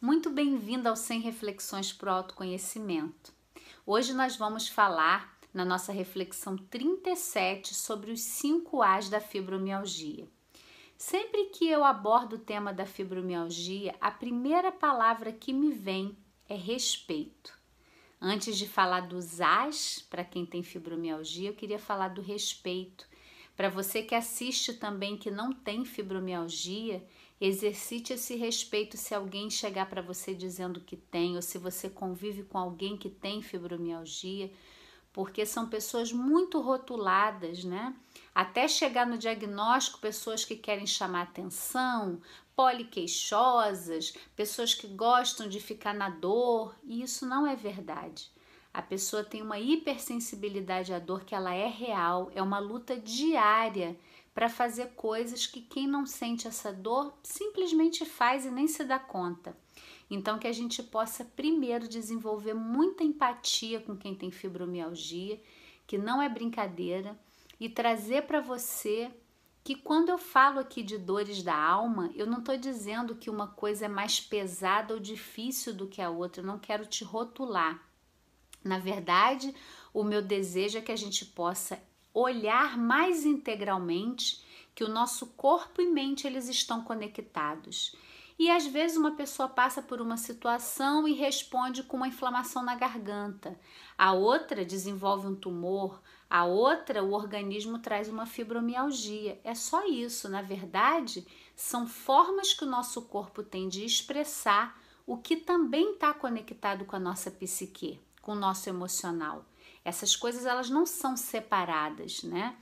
Muito bem-vindo ao 100 Reflexões para o Autoconhecimento. Hoje nós vamos falar, na nossa reflexão 37, sobre os 5 A's da fibromialgia. Sempre que eu abordo o tema da fibromialgia, a primeira palavra que me vem é respeito. Antes de falar dos A's, para quem tem fibromialgia, eu queria falar do respeito. Para você que assiste também que não tem fibromialgia, Exercite esse respeito se alguém chegar para você dizendo que tem, ou se você convive com alguém que tem fibromialgia, porque são pessoas muito rotuladas, né? Até chegar no diagnóstico, pessoas que querem chamar atenção, poliqueixosas, pessoas que gostam de ficar na dor, e isso não é verdade. A pessoa tem uma hipersensibilidade à dor que ela é real, é uma luta diária para fazer coisas que quem não sente essa dor simplesmente faz e nem se dá conta. Então, que a gente possa primeiro desenvolver muita empatia com quem tem fibromialgia, que não é brincadeira, e trazer para você que quando eu falo aqui de dores da alma, eu não estou dizendo que uma coisa é mais pesada ou difícil do que a outra, eu não quero te rotular. Na verdade, o meu desejo é que a gente possa olhar mais integralmente que o nosso corpo e mente eles estão conectados. E às vezes uma pessoa passa por uma situação e responde com uma inflamação na garganta. A outra desenvolve um tumor, a outra o organismo traz uma fibromialgia. É só isso, na verdade, são formas que o nosso corpo tem de expressar o que também está conectado com a nossa psique, com o nosso emocional. Essas coisas elas não são separadas, né?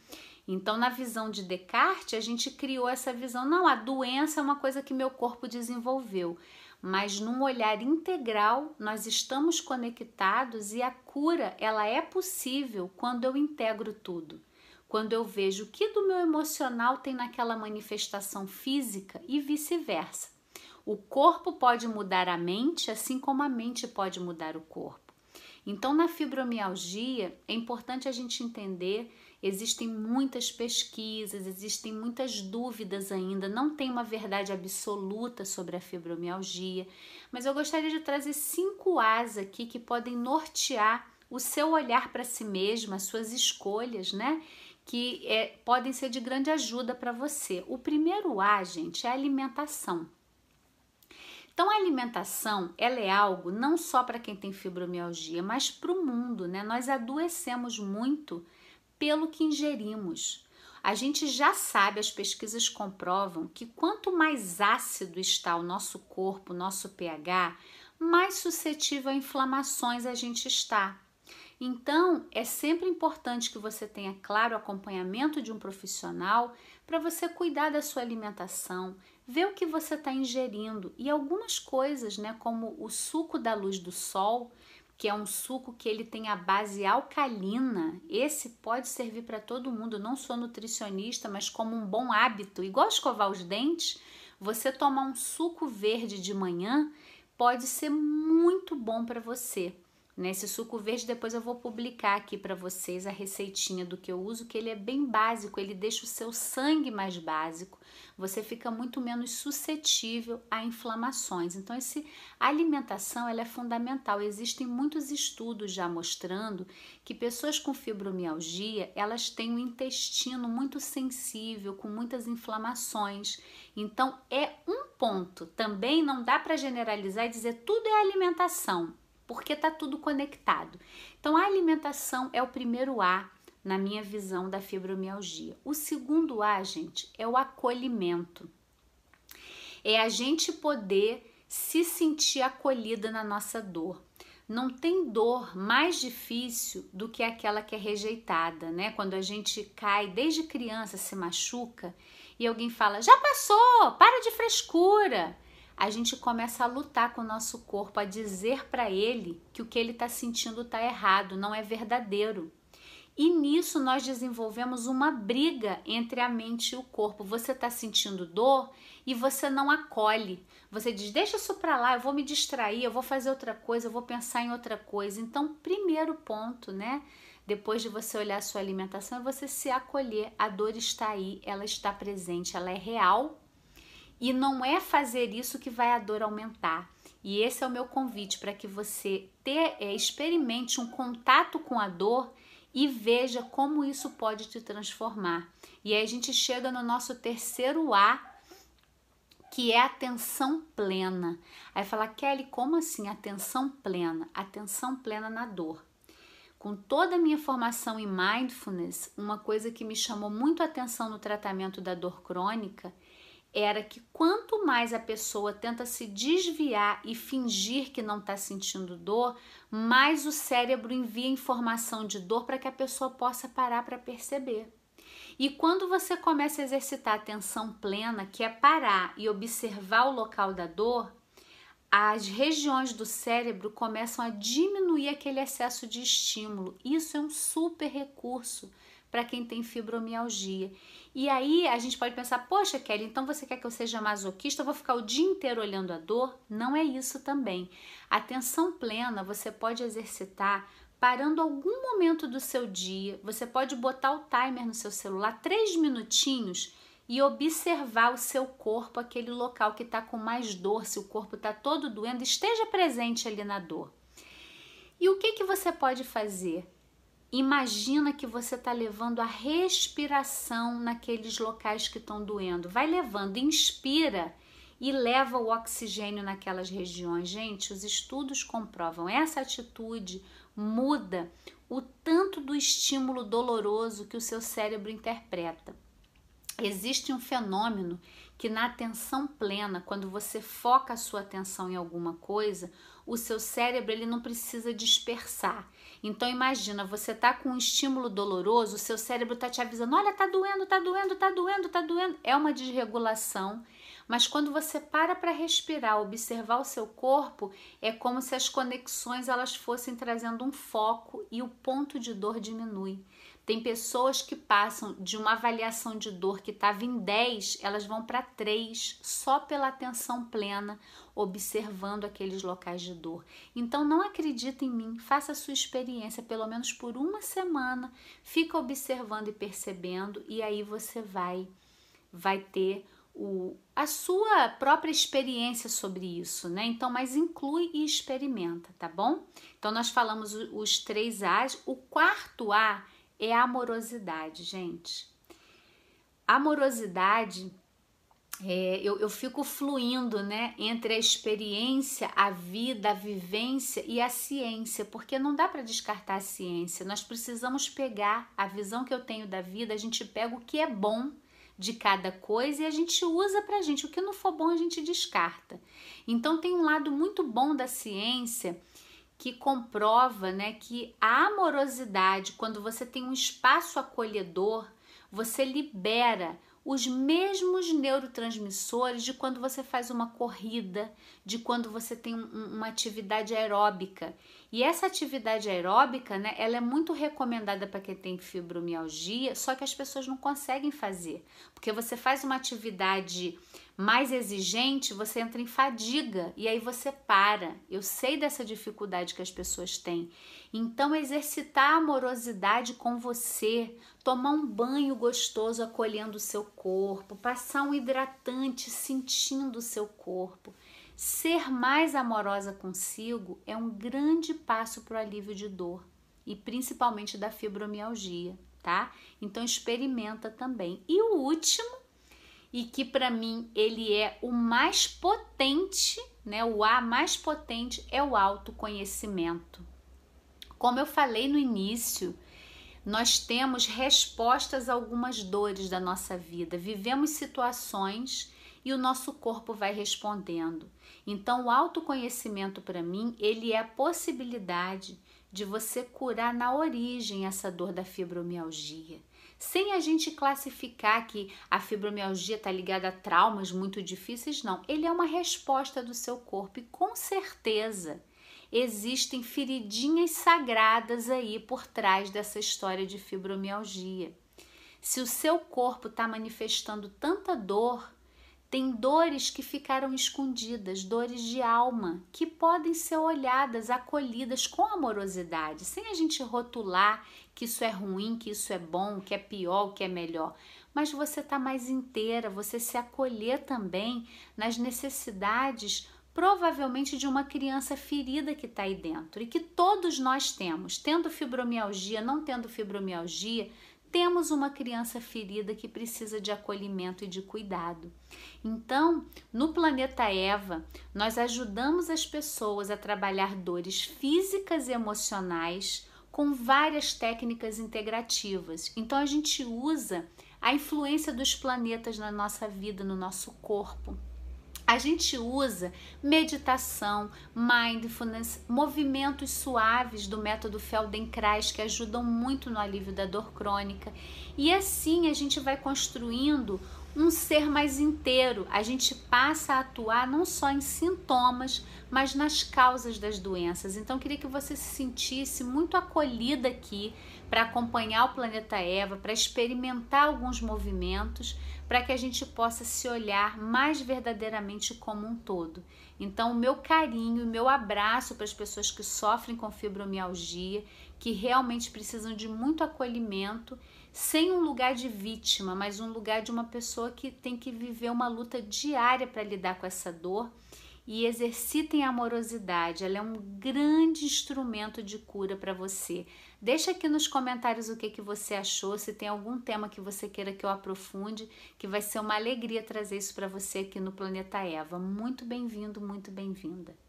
Então, na visão de Descartes, a gente criou essa visão, não, a doença é uma coisa que meu corpo desenvolveu, mas num olhar integral, nós estamos conectados e a cura, ela é possível quando eu integro tudo. Quando eu vejo o que do meu emocional tem naquela manifestação física e vice-versa. O corpo pode mudar a mente, assim como a mente pode mudar o corpo. Então, na fibromialgia, é importante a gente entender: existem muitas pesquisas, existem muitas dúvidas ainda, não tem uma verdade absoluta sobre a fibromialgia, mas eu gostaria de trazer cinco As aqui que podem nortear o seu olhar para si mesmo, as suas escolhas, né? Que é, podem ser de grande ajuda para você. O primeiro A, gente, é a alimentação. Então, a alimentação, ela é algo não só para quem tem fibromialgia, mas para o mundo, né? Nós adoecemos muito pelo que ingerimos. A gente já sabe, as pesquisas comprovam que quanto mais ácido está o nosso corpo, o nosso pH, mais suscetível a inflamações a gente está. Então, é sempre importante que você tenha claro o acompanhamento de um profissional para você cuidar da sua alimentação, ver o que você está ingerindo e algumas coisas, né, como o suco da luz do sol, que é um suco que ele tem a base alcalina. Esse pode servir para todo mundo. não sou nutricionista, mas como um bom hábito, igual escovar os dentes, você tomar um suco verde de manhã pode ser muito bom para você. Nesse suco verde, depois eu vou publicar aqui para vocês a receitinha do que eu uso, que ele é bem básico, ele deixa o seu sangue mais básico, você fica muito menos suscetível a inflamações. Então, essa alimentação ela é fundamental. Existem muitos estudos já mostrando que pessoas com fibromialgia elas têm um intestino muito sensível, com muitas inflamações. Então, é um ponto. Também não dá para generalizar e dizer tudo é alimentação porque está tudo conectado. Então, a alimentação é o primeiro A na minha visão da fibromialgia. O segundo A, gente, é o acolhimento. É a gente poder se sentir acolhida na nossa dor. Não tem dor mais difícil do que aquela que é rejeitada, né? Quando a gente cai desde criança, se machuca e alguém fala: já passou, para de frescura a gente começa a lutar com o nosso corpo, a dizer para ele que o que ele está sentindo está errado, não é verdadeiro. E nisso nós desenvolvemos uma briga entre a mente e o corpo. Você está sentindo dor e você não acolhe. Você diz: deixa isso para lá, eu vou me distrair, eu vou fazer outra coisa, eu vou pensar em outra coisa. Então, primeiro ponto, né? Depois de você olhar a sua alimentação, é você se acolher. A dor está aí, ela está presente, ela é real e não é fazer isso que vai a dor aumentar. E esse é o meu convite para que você ter, é, experimente um contato com a dor e veja como isso pode te transformar. E aí a gente chega no nosso terceiro A, que é atenção plena. Aí fala, Kelly, como assim atenção plena? Atenção plena na dor. Com toda a minha formação em mindfulness, uma coisa que me chamou muito atenção no tratamento da dor crônica era que quanto mais a pessoa tenta se desviar e fingir que não está sentindo dor, mais o cérebro envia informação de dor para que a pessoa possa parar para perceber. E quando você começa a exercitar a atenção plena, que é parar e observar o local da dor, as regiões do cérebro começam a diminuir aquele excesso de estímulo. Isso é um super recurso para quem tem fibromialgia. E aí a gente pode pensar, poxa, Kelly, então você quer que eu seja masoquista? Eu vou ficar o dia inteiro olhando a dor? Não é isso também. Atenção plena você pode exercitar parando algum momento do seu dia. Você pode botar o timer no seu celular, três minutinhos e observar o seu corpo, aquele local que está com mais dor, se o corpo está todo doendo, esteja presente ali na dor. E o que, que você pode fazer? Imagina que você está levando a respiração naqueles locais que estão doendo. Vai levando, inspira e leva o oxigênio naquelas regiões. Gente, os estudos comprovam essa atitude muda o tanto do estímulo doloroso que o seu cérebro interpreta. Existe um fenômeno que na atenção plena, quando você foca a sua atenção em alguma coisa, o seu cérebro ele não precisa dispersar. Então imagina, você tá com um estímulo doloroso, o seu cérebro tá te avisando, olha, tá doendo, tá doendo, tá doendo, tá doendo. É uma desregulação. Mas quando você para para respirar, observar o seu corpo, é como se as conexões elas fossem trazendo um foco e o ponto de dor diminui. Tem pessoas que passam de uma avaliação de dor que estava em 10, elas vão para 3 só pela atenção plena, observando aqueles locais de dor. Então não acredita em mim, faça a sua experiência pelo menos por uma semana, fica observando e percebendo e aí você vai vai ter o, a sua própria experiência sobre isso, né? Então, mas inclui e experimenta, tá bom? Então, nós falamos os três A's. O quarto A é amorosidade, gente. Amorosidade, é, eu, eu fico fluindo né, entre a experiência, a vida, a vivência e a ciência, porque não dá para descartar a ciência. Nós precisamos pegar a visão que eu tenho da vida, a gente pega o que é bom de cada coisa e a gente usa para gente. O que não for bom, a gente descarta. Então, tem um lado muito bom da ciência que comprova né, que a amorosidade, quando você tem um espaço acolhedor, você libera os mesmos neurotransmissores de quando você faz uma corrida, de quando você tem um, uma atividade aeróbica. E essa atividade aeróbica, né, ela é muito recomendada para quem tem fibromialgia, só que as pessoas não conseguem fazer, porque você faz uma atividade mais exigente, você entra em fadiga e aí você para. Eu sei dessa dificuldade que as pessoas têm. Então, exercitar a amorosidade com você, tomar um banho gostoso acolhendo o seu corpo, passar um hidratante sentindo o seu corpo. Ser mais amorosa consigo é um grande passo para o alívio de dor e principalmente da fibromialgia, tá? Então experimenta também. E o último e que para mim ele é o mais potente, né? O A mais potente é o autoconhecimento. Como eu falei no início, nós temos respostas a algumas dores da nossa vida, vivemos situações e o nosso corpo vai respondendo. Então, o autoconhecimento para mim, ele é a possibilidade de você curar na origem essa dor da fibromialgia sem a gente classificar que a fibromialgia está ligada a traumas muito difíceis, não. Ele é uma resposta do seu corpo e com certeza existem feridinhas sagradas aí por trás dessa história de fibromialgia. Se o seu corpo está manifestando tanta dor, tem dores que ficaram escondidas, dores de alma, que podem ser olhadas, acolhidas com amorosidade, sem a gente rotular que isso é ruim, que isso é bom, que é pior, que é melhor. Mas você está mais inteira, você se acolher também nas necessidades provavelmente de uma criança ferida que está aí dentro e que todos nós temos, tendo fibromialgia, não tendo fibromialgia, temos uma criança ferida que precisa de acolhimento e de cuidado. Então, no planeta Eva, nós ajudamos as pessoas a trabalhar dores físicas e emocionais com várias técnicas integrativas. Então, a gente usa a influência dos planetas na nossa vida, no nosso corpo. A gente usa meditação, mindfulness, movimentos suaves do método Feldenkrais que ajudam muito no alívio da dor crônica. E assim a gente vai construindo um ser mais inteiro. A gente passa a atuar não só em sintomas, mas nas causas das doenças. Então, queria que você se sentisse muito acolhida aqui para acompanhar o planeta Eva, para experimentar alguns movimentos, para que a gente possa se olhar mais verdadeiramente como um todo. Então, o meu carinho, o meu abraço para as pessoas que sofrem com fibromialgia, que realmente precisam de muito acolhimento, sem um lugar de vítima, mas um lugar de uma pessoa que tem que viver uma luta diária para lidar com essa dor e exercitem a amorosidade. Ela é um grande instrumento de cura para você. Deixa aqui nos comentários o que, que você achou, se tem algum tema que você queira que eu aprofunde, que vai ser uma alegria trazer isso para você aqui no Planeta Eva. Muito bem-vindo, muito bem-vinda.